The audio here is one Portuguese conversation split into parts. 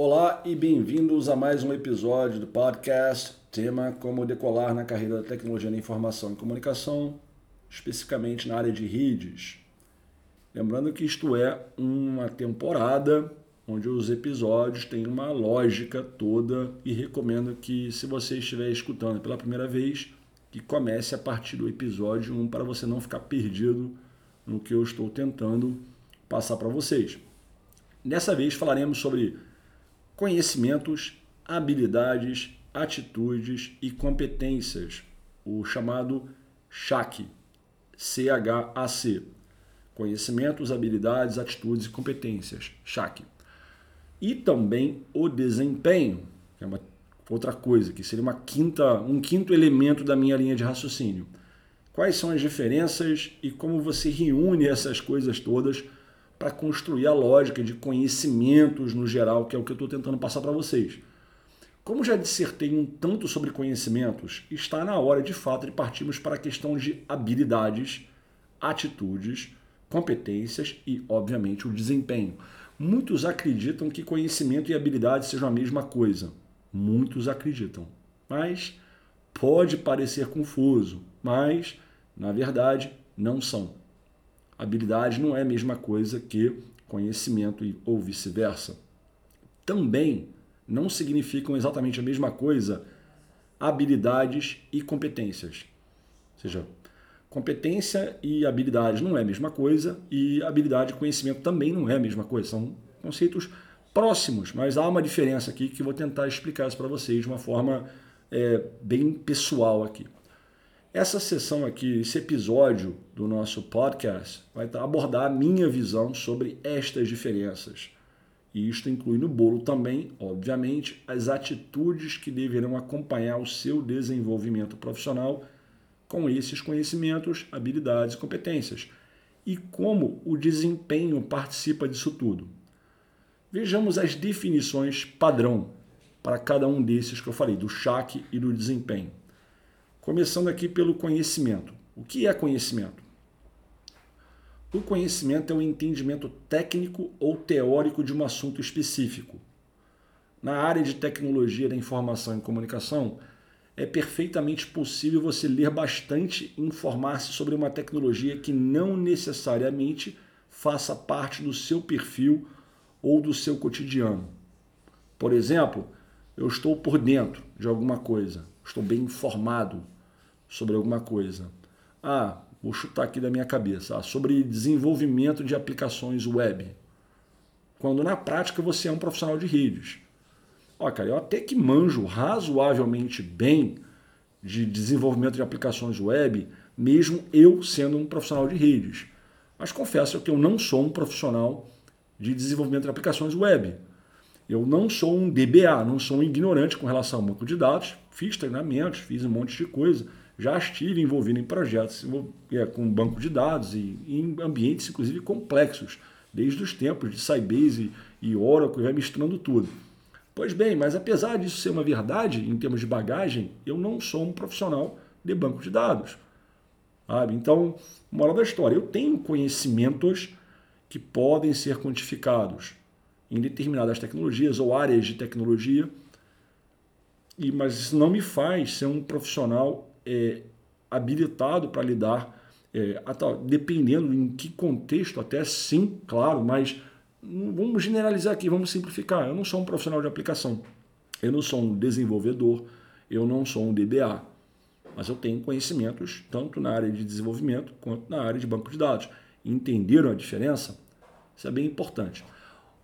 Olá e bem-vindos a mais um episódio do podcast tema como decolar na carreira da tecnologia da informação e comunicação, especificamente na área de redes. Lembrando que isto é uma temporada onde os episódios têm uma lógica toda e recomendo que se você estiver escutando pela primeira vez, que comece a partir do episódio 1 para você não ficar perdido no que eu estou tentando passar para vocês. Dessa vez falaremos sobre conhecimentos, habilidades, atitudes e competências, o chamado CHAC, C-H-A-C. Conhecimentos, habilidades, atitudes e competências, CHAC. E também o desempenho, que é uma outra coisa, que seria uma quinta, um quinto elemento da minha linha de raciocínio. Quais são as diferenças e como você reúne essas coisas todas para construir a lógica de conhecimentos no geral, que é o que eu estou tentando passar para vocês. Como já dissertei um tanto sobre conhecimentos, está na hora de fato de partirmos para a questão de habilidades, atitudes, competências e, obviamente, o desempenho. Muitos acreditam que conhecimento e habilidade sejam a mesma coisa. Muitos acreditam. Mas pode parecer confuso, mas, na verdade, não são. Habilidade não é a mesma coisa que conhecimento ou vice-versa. Também não significam exatamente a mesma coisa habilidades e competências. Ou seja, competência e habilidade não é a mesma coisa e habilidade e conhecimento também não é a mesma coisa. São conceitos próximos, mas há uma diferença aqui que vou tentar explicar isso para vocês de uma forma é, bem pessoal aqui. Essa sessão aqui, esse episódio do nosso podcast, vai abordar a minha visão sobre estas diferenças. E isto inclui no bolo também, obviamente, as atitudes que deverão acompanhar o seu desenvolvimento profissional com esses conhecimentos, habilidades e competências. E como o desempenho participa disso tudo. Vejamos as definições padrão para cada um desses que eu falei, do CHAC e do desempenho. Começando aqui pelo conhecimento. O que é conhecimento? O conhecimento é o entendimento técnico ou teórico de um assunto específico. Na área de tecnologia da informação e comunicação, é perfeitamente possível você ler bastante e informar-se sobre uma tecnologia que não necessariamente faça parte do seu perfil ou do seu cotidiano. Por exemplo, eu estou por dentro de alguma coisa, estou bem informado sobre alguma coisa. Ah, vou chutar aqui da minha cabeça, ah, sobre desenvolvimento de aplicações web. Quando na prática você é um profissional de redes. Ó, cara, eu até que manjo razoavelmente bem de desenvolvimento de aplicações web, mesmo eu sendo um profissional de redes. Mas confesso que eu não sou um profissional de desenvolvimento de aplicações web. Eu não sou um DBA, não sou um ignorante com relação ao banco de dados, fiz treinamentos, fiz um monte de coisa, já estive envolvido em projetos é, com banco de dados e em ambientes, inclusive, complexos, desde os tempos de Sybase e Oracle, vai misturando tudo. Pois bem, mas apesar disso ser uma verdade em termos de bagagem, eu não sou um profissional de banco de dados. Sabe? Então, moral da história, eu tenho conhecimentos que podem ser quantificados em determinadas tecnologias ou áreas de tecnologia, e, mas isso não me faz ser um profissional é, habilitado para lidar, é, dependendo em que contexto, até sim, claro, mas vamos generalizar aqui, vamos simplificar. Eu não sou um profissional de aplicação, eu não sou um desenvolvedor, eu não sou um DBA, mas eu tenho conhecimentos tanto na área de desenvolvimento quanto na área de banco de dados. Entenderam a diferença? Isso é bem importante.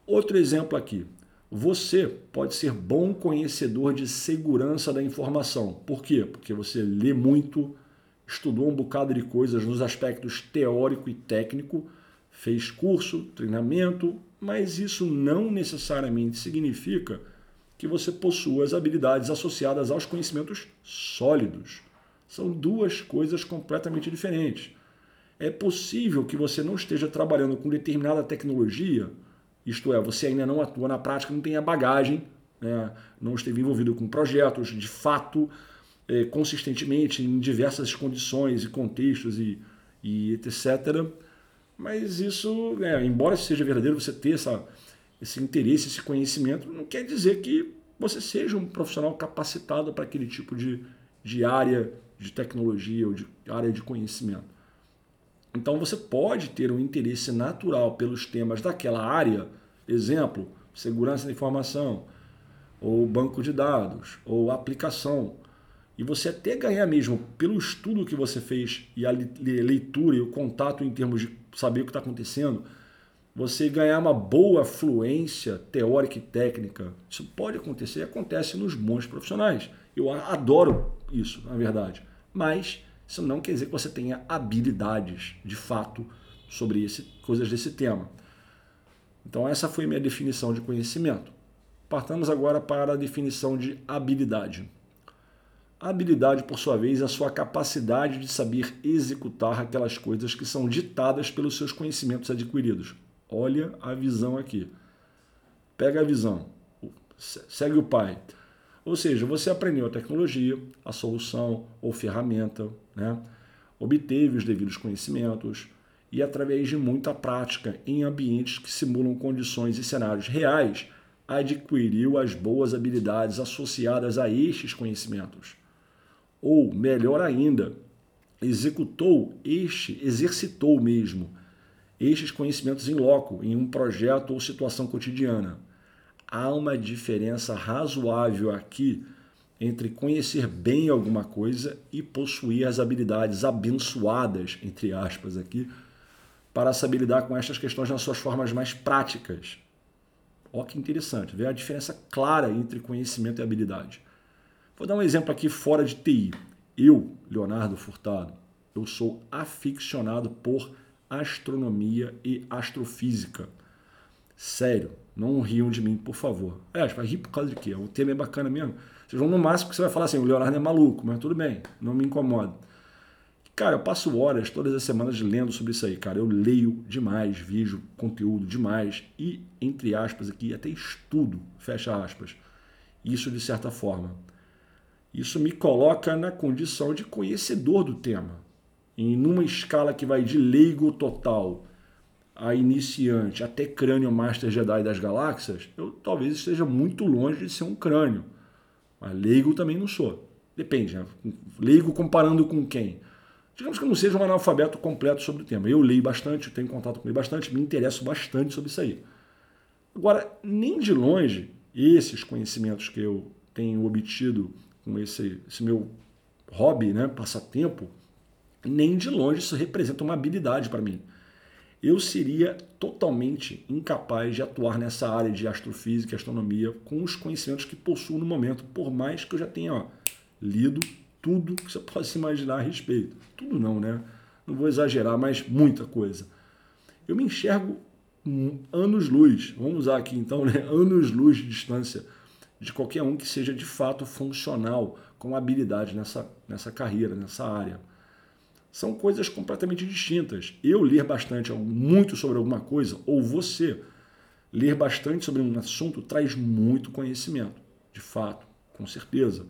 Outro exemplo aqui. Você pode ser bom conhecedor de segurança da informação. Por quê? Porque você lê muito, estudou um bocado de coisas nos aspectos teórico e técnico, fez curso, treinamento, mas isso não necessariamente significa que você possua as habilidades associadas aos conhecimentos sólidos. São duas coisas completamente diferentes. É possível que você não esteja trabalhando com determinada tecnologia isto é, você ainda não atua na prática, não tem a bagagem, né? não esteve envolvido com projetos de fato, é, consistentemente, em diversas condições e contextos e, e etc. Mas isso, é, embora seja verdadeiro você ter essa, esse interesse, esse conhecimento, não quer dizer que você seja um profissional capacitado para aquele tipo de, de área de tecnologia ou de área de conhecimento. Então você pode ter um interesse natural pelos temas daquela área, exemplo, segurança da informação, ou banco de dados, ou aplicação. E você até ganhar mesmo pelo estudo que você fez e a leitura e o contato em termos de saber o que está acontecendo, você ganhar uma boa fluência teórica e técnica. Isso pode acontecer e acontece nos bons profissionais. Eu adoro isso, na verdade. Mas isso não quer dizer que você tenha habilidades de fato sobre esse, coisas desse tema. Então, essa foi minha definição de conhecimento. Partamos agora para a definição de habilidade. A habilidade, por sua vez, é a sua capacidade de saber executar aquelas coisas que são ditadas pelos seus conhecimentos adquiridos. Olha a visão aqui. Pega a visão. Segue o pai. Ou seja, você aprendeu a tecnologia, a solução ou ferramenta, né? obteve os devidos conhecimentos e, através de muita prática em ambientes que simulam condições e cenários reais, adquiriu as boas habilidades associadas a estes conhecimentos. Ou, melhor ainda, executou este, exercitou mesmo estes conhecimentos em loco, em um projeto ou situação cotidiana há uma diferença razoável aqui entre conhecer bem alguma coisa e possuir as habilidades abençoadas, entre aspas, aqui, para saber lidar com estas questões nas suas formas mais práticas. Olha que interessante, vê a diferença clara entre conhecimento e habilidade. Vou dar um exemplo aqui fora de TI. Eu, Leonardo Furtado, eu sou aficionado por astronomia e astrofísica. Sério, não riam de mim, por favor. É, vai rir por causa de quê? O tema é bacana mesmo. Vocês vão no máximo que você vai falar assim, o Leonardo é maluco, mas tudo bem, não me incomoda. Cara, eu passo horas todas as semanas lendo sobre isso aí, cara. Eu leio demais, vejo conteúdo demais e, entre aspas aqui, até estudo, fecha aspas. Isso de certa forma. Isso me coloca na condição de conhecedor do tema. E numa escala que vai de leigo total a iniciante até crânio Master Jedi das galáxias, eu talvez esteja muito longe de ser um crânio. Mas leigo também não sou. Depende, né? Leigo comparando com quem? Digamos que eu não seja um analfabeto completo sobre o tema. Eu leio bastante, tenho contato com ele bastante, me interesso bastante sobre isso aí. Agora, nem de longe, esses conhecimentos que eu tenho obtido com esse, esse meu hobby, né, passatempo, nem de longe isso representa uma habilidade para mim eu seria totalmente incapaz de atuar nessa área de astrofísica e astronomia com os conhecimentos que possuo no momento, por mais que eu já tenha ó, lido tudo que você possa imaginar a respeito. Tudo não, né? Não vou exagerar, mas muita coisa. Eu me enxergo anos-luz, vamos usar aqui então, né? anos-luz de distância de qualquer um que seja de fato funcional, com habilidade nessa, nessa carreira, nessa área são coisas completamente distintas. Eu ler bastante, muito sobre alguma coisa, ou você ler bastante sobre um assunto, traz muito conhecimento, de fato, com certeza.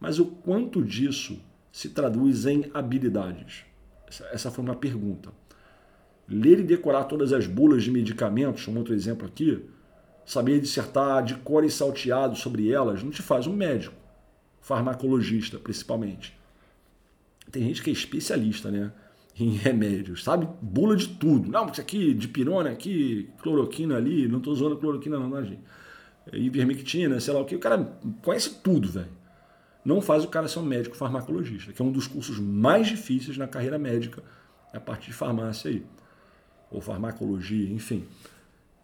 Mas o quanto disso se traduz em habilidades? Essa foi uma pergunta. Ler e decorar todas as bulas de medicamentos, um outro exemplo aqui, saber dissertar de cor e salteado sobre elas, não te faz um médico, farmacologista principalmente. Tem gente que é especialista, né? Em remédios, sabe? Bula de tudo. Não, isso aqui, de pirona aqui, cloroquina ali, não tô usando cloroquina não, não, gente. É ivermectina, sei lá o que. O cara conhece tudo, velho. Não faz o cara ser um médico farmacologista, que é um dos cursos mais difíceis na carreira médica, é a parte de farmácia aí. Ou farmacologia, enfim.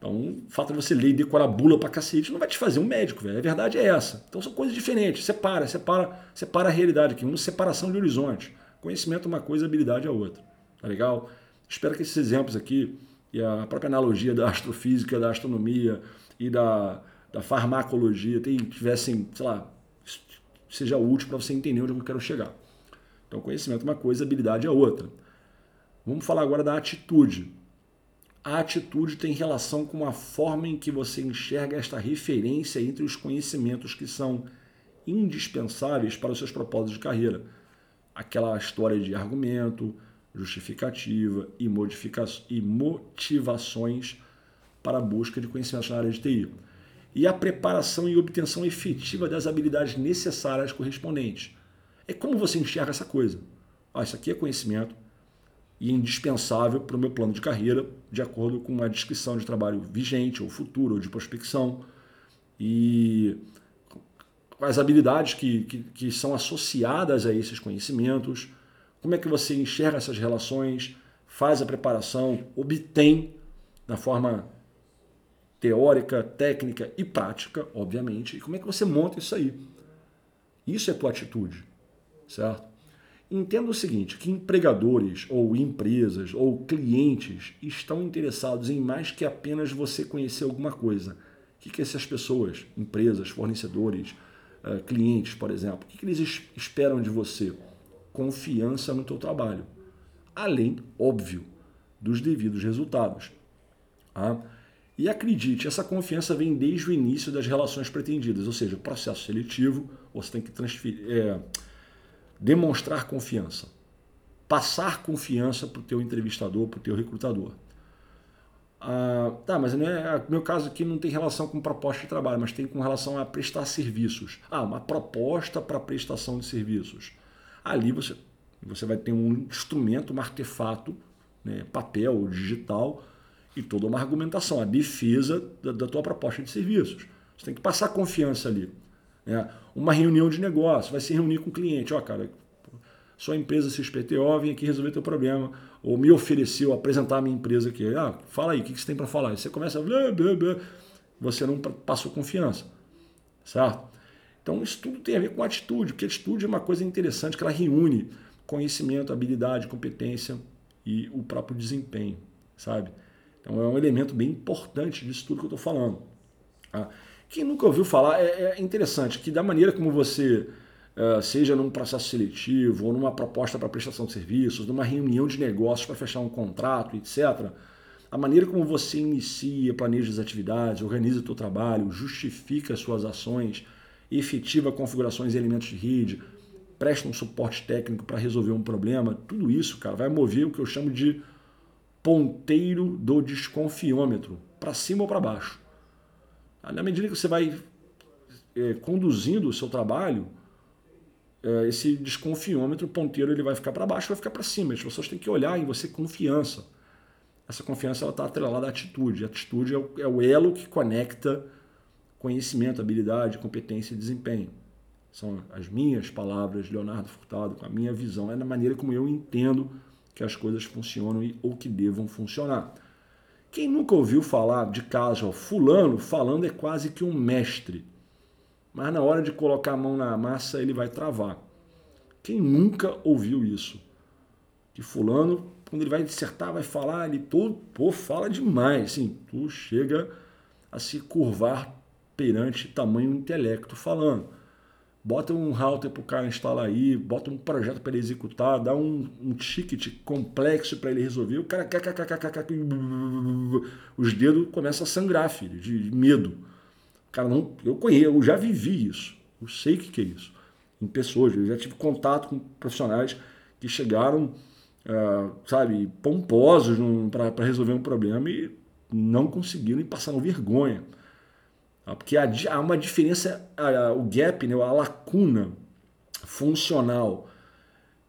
Então, o fato de você ler e decorar bula pra cacete não vai te fazer um médico, velho. A verdade é essa. Então são coisas diferentes. Separa, separa, separa a realidade aqui. Uma separação de horizonte. Conhecimento é uma coisa, habilidade é outra. Tá legal? Espero que esses exemplos aqui e a própria analogia da astrofísica, da astronomia e da, da farmacologia tivessem, sei lá, seja útil para você entender onde eu quero chegar. Então, conhecimento é uma coisa, habilidade é outra. Vamos falar agora da atitude. A atitude tem relação com a forma em que você enxerga esta referência entre os conhecimentos que são indispensáveis para os seus propósitos de carreira aquela história de argumento, justificativa e, modifica e motivações para a busca de conhecimentos na área de TI. E a preparação e obtenção efetiva das habilidades necessárias correspondentes. É como você enxerga essa coisa. Ah, isso aqui é conhecimento e indispensável para o meu plano de carreira, de acordo com uma descrição de trabalho vigente, ou futuro, ou de prospecção. E as habilidades que, que, que são associadas a esses conhecimentos, como é que você enxerga essas relações, faz a preparação, obtém na forma teórica, técnica e prática, obviamente, e como é que você monta isso aí. Isso é tua atitude, certo? Entenda o seguinte, que empregadores ou empresas ou clientes estão interessados em mais que apenas você conhecer alguma coisa. O que, que essas pessoas, empresas, fornecedores, eh, clientes, por exemplo, o que, que eles esperam de você? Confiança no teu trabalho. Além, óbvio, dos devidos resultados. Tá? E acredite, essa confiança vem desde o início das relações pretendidas, ou seja, processo seletivo, você tem que transferir, é, demonstrar confiança, passar confiança para o teu entrevistador, para o teu recrutador. Ah, tá, mas não é, meu caso aqui não tem relação com proposta de trabalho, mas tem com relação a prestar serviços. Ah, uma proposta para prestação de serviços. Ali você, você vai ter um instrumento, um artefato, né, papel, digital, e toda uma argumentação, a defesa da, da tua proposta de serviços. Você tem que passar confiança ali. Né? Uma reunião de negócio, vai se reunir com o cliente. Ó, cara, sua empresa XPTO, vem aqui resolver teu problema. Ou me ofereceu apresentar a minha empresa aqui. Ah, fala aí, o que você tem para falar? E você começa a... Você não passou confiança. Certo? Então isso tudo tem a ver com atitude, porque atitude é uma coisa interessante que ela reúne conhecimento, habilidade, competência e o próprio desempenho, sabe? Então é um elemento bem importante disso tudo que eu estou falando. Tá? Quem nunca ouviu falar, é, é interessante que da maneira como você, uh, seja num processo seletivo, ou numa proposta para prestação de serviços, numa reunião de negócios para fechar um contrato, etc., a maneira como você inicia, planeja as atividades, organiza o seu trabalho, justifica as suas ações, efetiva configurações e elementos de rede, presta um suporte técnico para resolver um problema, tudo isso, cara, vai mover o que eu chamo de ponteiro do desconfiômetro, para cima ou para baixo. Na medida que você vai é, conduzindo o seu trabalho, é, esse desconfiômetro, ponteiro, ele vai ficar para baixo, vai ficar para cima. As pessoas têm que olhar em você confiança. Essa confiança está atrelada à atitude. A atitude é o, é o elo que conecta conhecimento, habilidade, competência e desempenho. São as minhas palavras, Leonardo Furtado, com a minha visão. É na maneira como eu entendo que as coisas funcionam ou que devam funcionar. Quem nunca ouviu falar de caso, ó, fulano falando é quase que um mestre, mas na hora de colocar a mão na massa ele vai travar. Quem nunca ouviu isso? Que fulano, quando ele vai dissertar, vai falar, ele todo, pô, fala demais, assim, tu chega a se curvar perante tamanho intelecto falando bota um router para o cara instalar aí, bota um projeto para ele executar, dá um, um ticket complexo para ele resolver, o cara os dedos começam a sangrar, filho, de medo. Cara, não, eu conheço, eu já vivi isso, eu sei o que, que é isso. Em pessoas, eu já tive contato com profissionais que chegaram, uh, sabe, pomposos para resolver um problema e não conseguiram e passaram vergonha. Tá? Porque há uma diferença, o gap, né, a lacuna funcional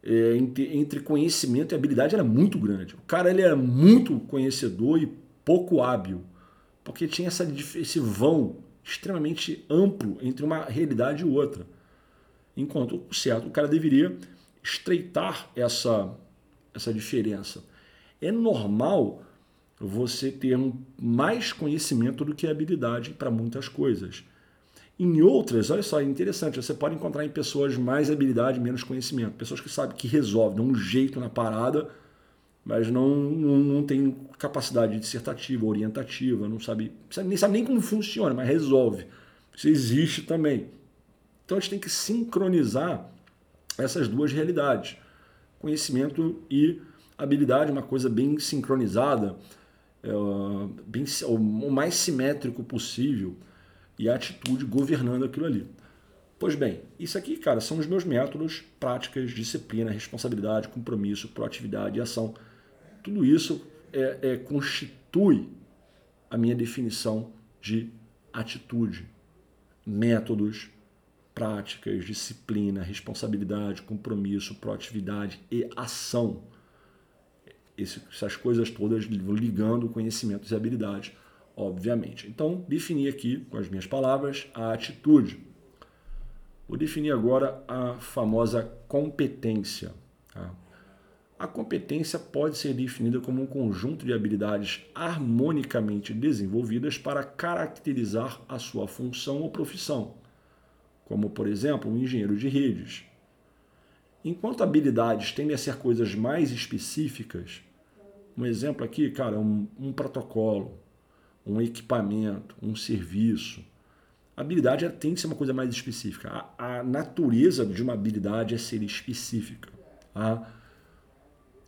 é, entre conhecimento e habilidade era muito grande. O cara ele era muito conhecedor e pouco hábil, porque tinha essa, esse vão extremamente amplo entre uma realidade e outra. Enquanto, certo, o cara deveria estreitar essa, essa diferença. É normal você ter mais conhecimento do que habilidade para muitas coisas. Em outras, olha só, é interessante, você pode encontrar em pessoas mais habilidade, menos conhecimento. Pessoas que sabem que resolvem, dão um jeito na parada, mas não, não, não tem capacidade dissertativa, orientativa, não sabe, nem sabe nem como funciona, mas resolve. Isso existe também. Então a gente tem que sincronizar essas duas realidades. Conhecimento e habilidade, uma coisa bem sincronizada é, o mais simétrico possível e a atitude governando aquilo ali. Pois bem, isso aqui, cara, são os meus métodos, práticas, disciplina, responsabilidade, compromisso, proatividade e ação. Tudo isso é, é, constitui a minha definição de atitude, métodos, práticas, disciplina, responsabilidade, compromisso, proatividade e ação. Essas coisas todas ligando conhecimentos e habilidades, obviamente. Então, defini aqui, com as minhas palavras, a atitude. Vou definir agora a famosa competência. Tá? A competência pode ser definida como um conjunto de habilidades harmonicamente desenvolvidas para caracterizar a sua função ou profissão, como, por exemplo, um engenheiro de redes. Enquanto habilidades tendem a ser coisas mais específicas, um exemplo aqui, cara, um, um protocolo, um equipamento, um serviço. Habilidade tem que ser uma coisa mais específica. A, a natureza de uma habilidade é ser específica. Tá?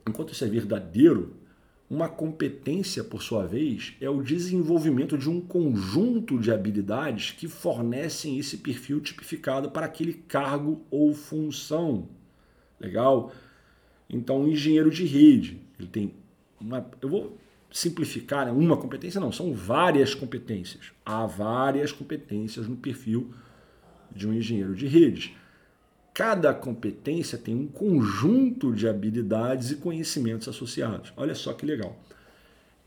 enquanto isso é verdadeiro, uma competência, por sua vez, é o desenvolvimento de um conjunto de habilidades que fornecem esse perfil tipificado para aquele cargo ou função. Legal? Então, um engenheiro de rede, ele tem uma. Eu vou simplificar, né? uma competência, não, são várias competências. Há várias competências no perfil de um engenheiro de redes. Cada competência tem um conjunto de habilidades e conhecimentos associados. Olha só que legal.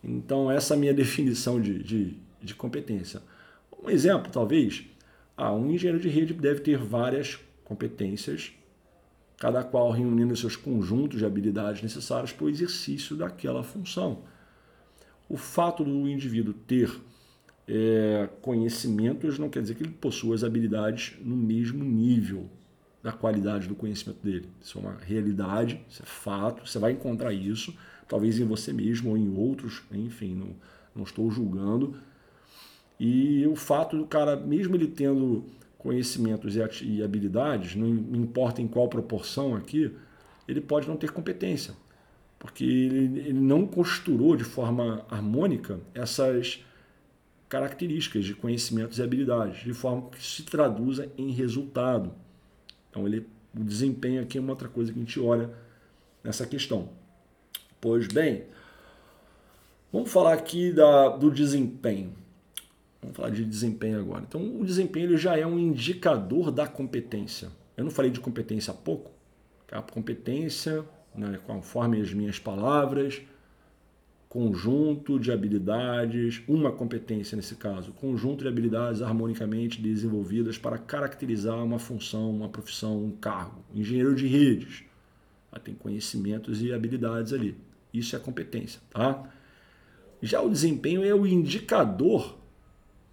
Então, essa é a minha definição de, de, de competência. Um exemplo, talvez, ah, um engenheiro de rede deve ter várias competências, cada qual reunindo seus conjuntos de habilidades necessárias para o exercício daquela função. O fato do indivíduo ter é, conhecimentos não quer dizer que ele possua as habilidades no mesmo nível da qualidade do conhecimento dele. Isso é uma realidade, isso é fato, você vai encontrar isso, talvez em você mesmo ou em outros, enfim, não, não estou julgando. E o fato do cara, mesmo ele tendo conhecimentos e habilidades, não importa em qual proporção aqui, ele pode não ter competência, porque ele, ele não costurou de forma harmônica essas características de conhecimentos e habilidades, de forma que se traduza em resultado. Então, ele, o desempenho aqui é uma outra coisa que a gente olha nessa questão. Pois bem, vamos falar aqui da, do desempenho. Vamos falar de desempenho agora. Então, o desempenho ele já é um indicador da competência. Eu não falei de competência há pouco. A competência, né, conforme as minhas palavras, conjunto de habilidades, uma competência nesse caso, conjunto de habilidades harmonicamente desenvolvidas para caracterizar uma função, uma profissão, um cargo. Engenheiro de redes, tem conhecimentos e habilidades ali. Isso é competência, tá? Já o desempenho é o indicador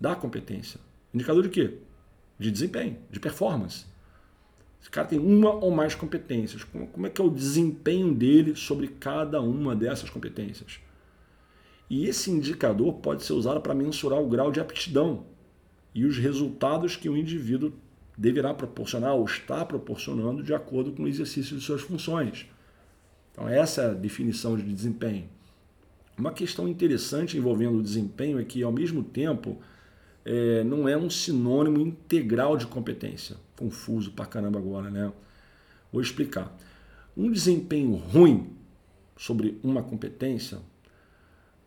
da competência. Indicador de quê? De desempenho, de performance. Esse cara tem uma ou mais competências. Como é que é o desempenho dele sobre cada uma dessas competências? E esse indicador pode ser usado para mensurar o grau de aptidão e os resultados que o indivíduo deverá proporcionar ou está proporcionando de acordo com o exercício de suas funções. Então, essa é a definição de desempenho. Uma questão interessante envolvendo o desempenho é que, ao mesmo tempo, é, não é um sinônimo integral de competência. Confuso pra caramba agora, né? Vou explicar. Um desempenho ruim sobre uma competência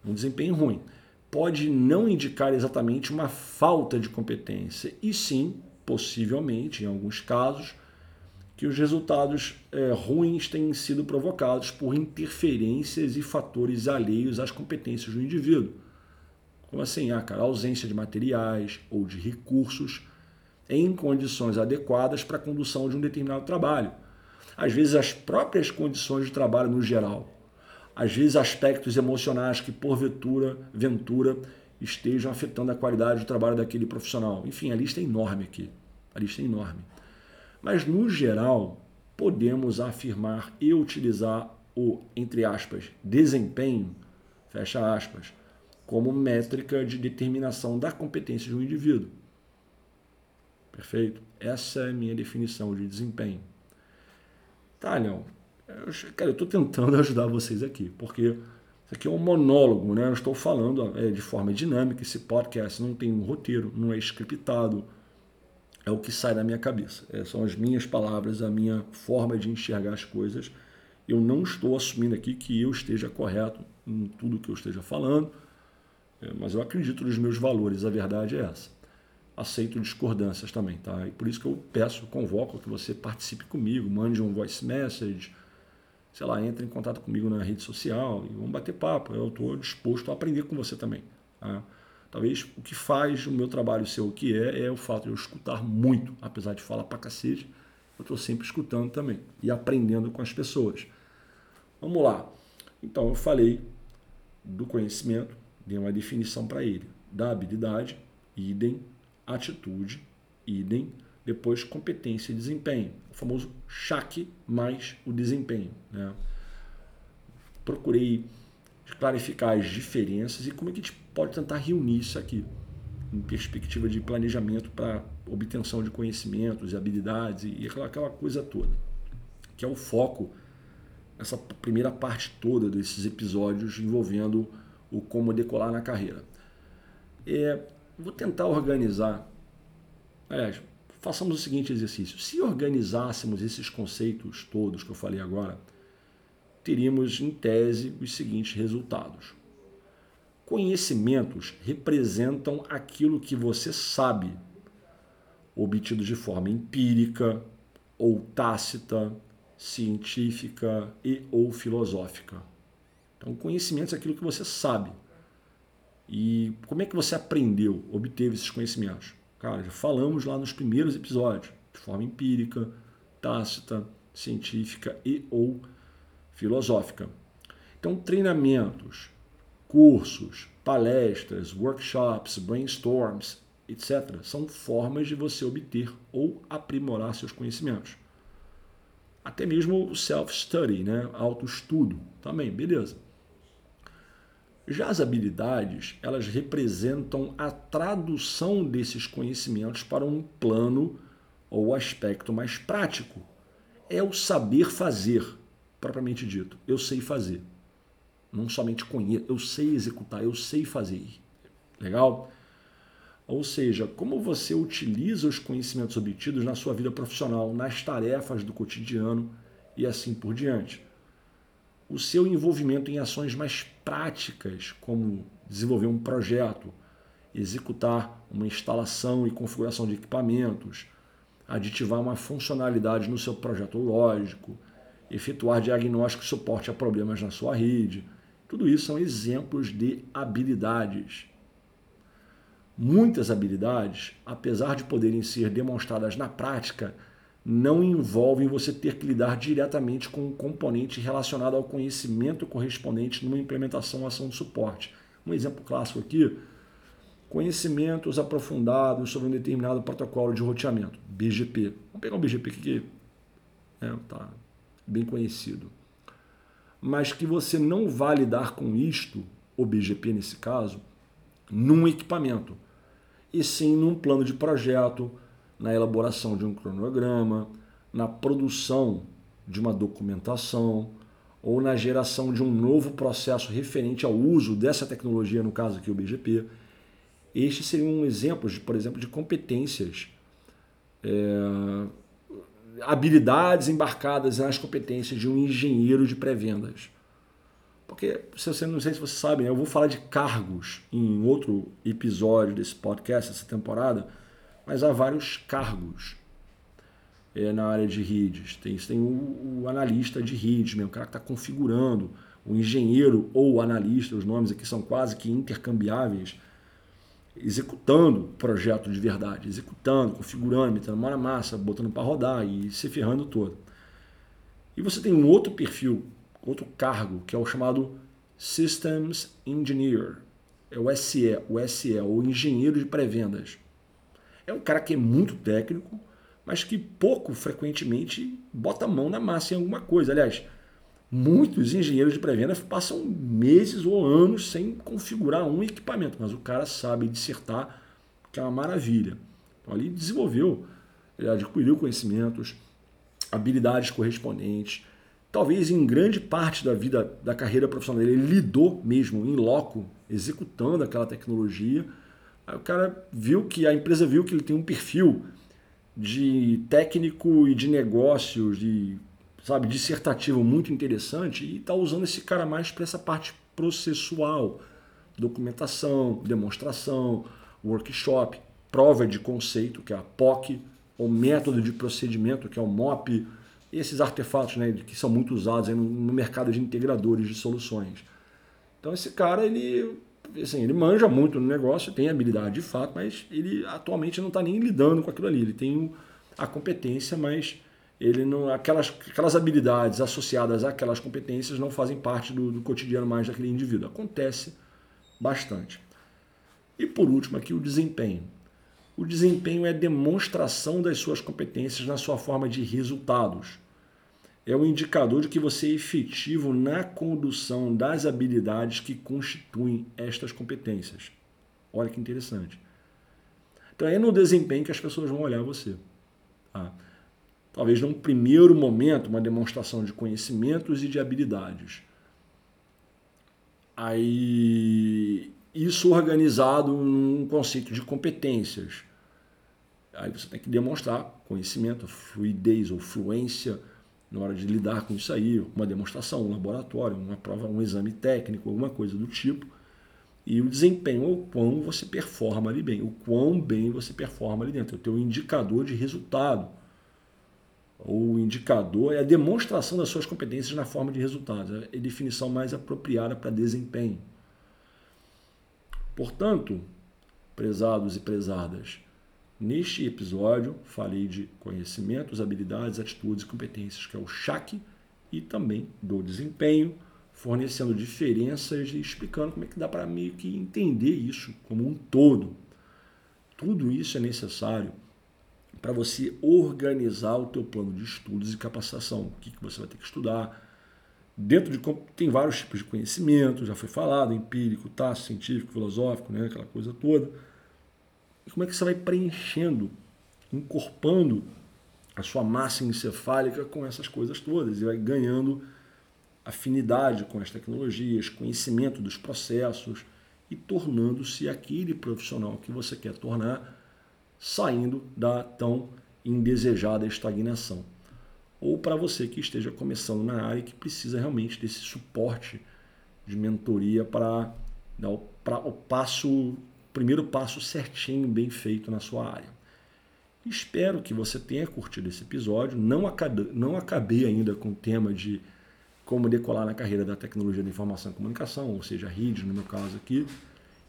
um desempenho ruim, pode não indicar exatamente uma falta de competência, e sim, possivelmente, em alguns casos, que os resultados é, ruins tenham sido provocados por interferências e fatores alheios às competências do indivíduo. Como assim? Ah, cara, ausência de materiais ou de recursos em condições adequadas para a condução de um determinado trabalho. Às vezes, as próprias condições de trabalho no geral às vezes aspectos emocionais que porventura, ventura, estejam afetando a qualidade do trabalho daquele profissional. Enfim, a lista é enorme aqui. A lista é enorme. Mas, no geral, podemos afirmar e utilizar o, entre aspas, desempenho, fecha aspas, como métrica de determinação da competência de um indivíduo. Perfeito? Essa é a minha definição de desempenho. Tá, Leon, eu, cara, eu estou tentando ajudar vocês aqui, porque isso aqui é um monólogo, né? Eu estou falando é, de forma dinâmica. Esse podcast não tem um roteiro, não é scriptado. É o que sai da minha cabeça. É, são as minhas palavras, a minha forma de enxergar as coisas. Eu não estou assumindo aqui que eu esteja correto em tudo que eu esteja falando. É, mas eu acredito nos meus valores, a verdade é essa. Aceito discordâncias também, tá? E por isso que eu peço, convoco que você participe comigo, mande um voice message, sei lá, entre em contato comigo na rede social e vamos bater papo. Eu estou disposto a aprender com você também. Tá? Talvez o que faz o meu trabalho ser o que é, é o fato de eu escutar muito, apesar de falar pra cacete, eu estou sempre escutando também e aprendendo com as pessoas. Vamos lá. Então, eu falei do conhecimento, dei uma definição para ele. Da habilidade, idem, atitude, idem, depois competência e desempenho. O famoso chaque mais o desempenho. Né? Procurei clarificar as diferenças e como é que a gente pode tentar reunir isso aqui em perspectiva de planejamento para obtenção de conhecimentos e habilidades e aquela, coisa toda, que é o foco, essa primeira parte toda desses episódios envolvendo o como decolar na carreira. É, vou tentar organizar. Aliás, façamos o seguinte exercício: se organizássemos esses conceitos todos que eu falei agora, teríamos em tese os seguintes resultados. Conhecimentos representam aquilo que você sabe, obtido de forma empírica ou tácita, científica e ou filosófica. Então, conhecimentos é aquilo que você sabe. E como é que você aprendeu, obteve esses conhecimentos? Cara, já falamos lá nos primeiros episódios, de forma empírica, tácita, científica e ou filosófica. Então, treinamentos, cursos, palestras, workshops, brainstorms, etc., são formas de você obter ou aprimorar seus conhecimentos. Até mesmo o self-study, né? autoestudo, também, beleza. Já as habilidades, elas representam a tradução desses conhecimentos para um plano ou aspecto mais prático. É o saber fazer, propriamente dito. Eu sei fazer. Não somente conheço, eu sei executar, eu sei fazer. Legal? Ou seja, como você utiliza os conhecimentos obtidos na sua vida profissional, nas tarefas do cotidiano e assim por diante. O seu envolvimento em ações mais práticas, como desenvolver um projeto, executar uma instalação e configuração de equipamentos, aditivar uma funcionalidade no seu projeto lógico, efetuar diagnóstico e suporte a problemas na sua rede, tudo isso são exemplos de habilidades. Muitas habilidades, apesar de poderem ser demonstradas na prática, não envolvem você ter que lidar diretamente com um componente relacionado ao conhecimento correspondente numa implementação ou ação de suporte. Um exemplo clássico aqui, conhecimentos aprofundados sobre um determinado protocolo de roteamento, BGP. Vamos pegar o BGP que é, tá bem conhecido mas que você não vai lidar com isto, o BGP nesse caso, num equipamento, e sim num plano de projeto, na elaboração de um cronograma, na produção de uma documentação ou na geração de um novo processo referente ao uso dessa tecnologia, no caso aqui o BGP. Estes seriam exemplos, por exemplo, de competências é, habilidades embarcadas nas competências de um engenheiro de pré-vendas. Porque, se você não sei se você sabe, né, eu vou falar de cargos em outro episódio desse podcast, essa temporada, mas há vários cargos é, na área de redes. Tem, tem o, o analista de redes, mesmo, o cara que está configurando, o engenheiro ou o analista, os nomes aqui são quase que intercambiáveis executando projeto de verdade, executando, configurando, metendo mão na massa, botando para rodar e se ferrando todo. E você tem um outro perfil, outro cargo, que é o chamado Systems Engineer. É o SE, o SE, o engenheiro de pré-vendas. É um cara que é muito técnico, mas que pouco frequentemente bota a mão na massa em alguma coisa. Aliás, Muitos engenheiros de pré-venda passam meses ou anos sem configurar um equipamento, mas o cara sabe dissertar, que é uma maravilha. Então, ali desenvolveu, ele adquiriu conhecimentos, habilidades correspondentes. Talvez em grande parte da vida, da carreira profissional dele, ele lidou mesmo em loco, executando aquela tecnologia. Aí o cara viu que, a empresa viu que ele tem um perfil de técnico e de negócios, de sabe, dissertativo muito interessante e está usando esse cara mais para essa parte processual documentação, demonstração, workshop, prova de conceito, que é a POC, ou método de procedimento, que é o MOP, esses artefatos né, que são muito usados no mercado de integradores de soluções. Então esse cara, ele, assim, ele manja muito no negócio, tem habilidade de fato, mas ele atualmente não está nem lidando com aquilo ali. Ele tem a competência, mas ele não, aquelas, aquelas habilidades associadas àquelas competências não fazem parte do, do cotidiano mais daquele indivíduo. Acontece bastante. E por último aqui o desempenho. O desempenho é demonstração das suas competências na sua forma de resultados. É um indicador de que você é efetivo na condução das habilidades que constituem estas competências. Olha que interessante. Então é no desempenho que as pessoas vão olhar você. Tá? Talvez num primeiro momento, uma demonstração de conhecimentos e de habilidades. Aí, isso organizado num conceito de competências. Aí você tem que demonstrar conhecimento, fluidez ou fluência na hora de lidar com isso aí, uma demonstração, um laboratório, uma prova, um exame técnico, alguma coisa do tipo. E o desempenho, o quão você performa ali bem, o quão bem você performa ali dentro, é o teu indicador de resultado o indicador é a demonstração das suas competências na forma de resultados, é a definição mais apropriada para desempenho. Portanto, prezados e prezadas, neste episódio falei de conhecimentos, habilidades, atitudes e competências, que é o CHAC, e também do desempenho, fornecendo diferenças e explicando como é que dá para meio que entender isso como um todo. Tudo isso é necessário para você organizar o teu plano de estudos e capacitação. O que, que você vai ter que estudar. Dentro de tem vários tipos de conhecimento, já foi falado, empírico, tácito, científico, filosófico, né, aquela coisa toda. E como é que você vai preenchendo, incorporando a sua massa encefálica com essas coisas todas e vai ganhando afinidade com as tecnologias, conhecimento dos processos e tornando-se aquele profissional que você quer tornar saindo da tão indesejada estagnação. Ou para você que esteja começando na área e que precisa realmente desse suporte de mentoria para dar o, pra, o passo, primeiro passo certinho, bem feito na sua área. Espero que você tenha curtido esse episódio. Não acabei, não acabei ainda com o tema de como decolar na carreira da tecnologia da informação e comunicação, ou seja, RID no meu caso aqui.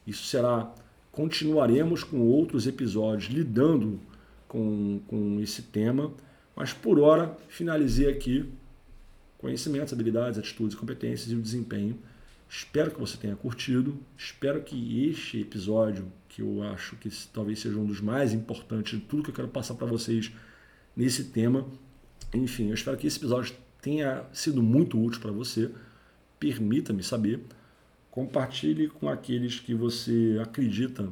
Isso será Continuaremos com outros episódios lidando com, com esse tema, mas por hora finalizei aqui conhecimentos, habilidades, atitudes, competências e o desempenho. Espero que você tenha curtido. Espero que este episódio, que eu acho que talvez seja um dos mais importantes de tudo que eu quero passar para vocês nesse tema. Enfim, eu espero que esse episódio tenha sido muito útil para você. Permita-me saber. Compartilhe com aqueles que você acredita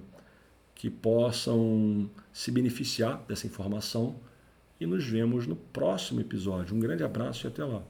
que possam se beneficiar dessa informação e nos vemos no próximo episódio. Um grande abraço e até lá.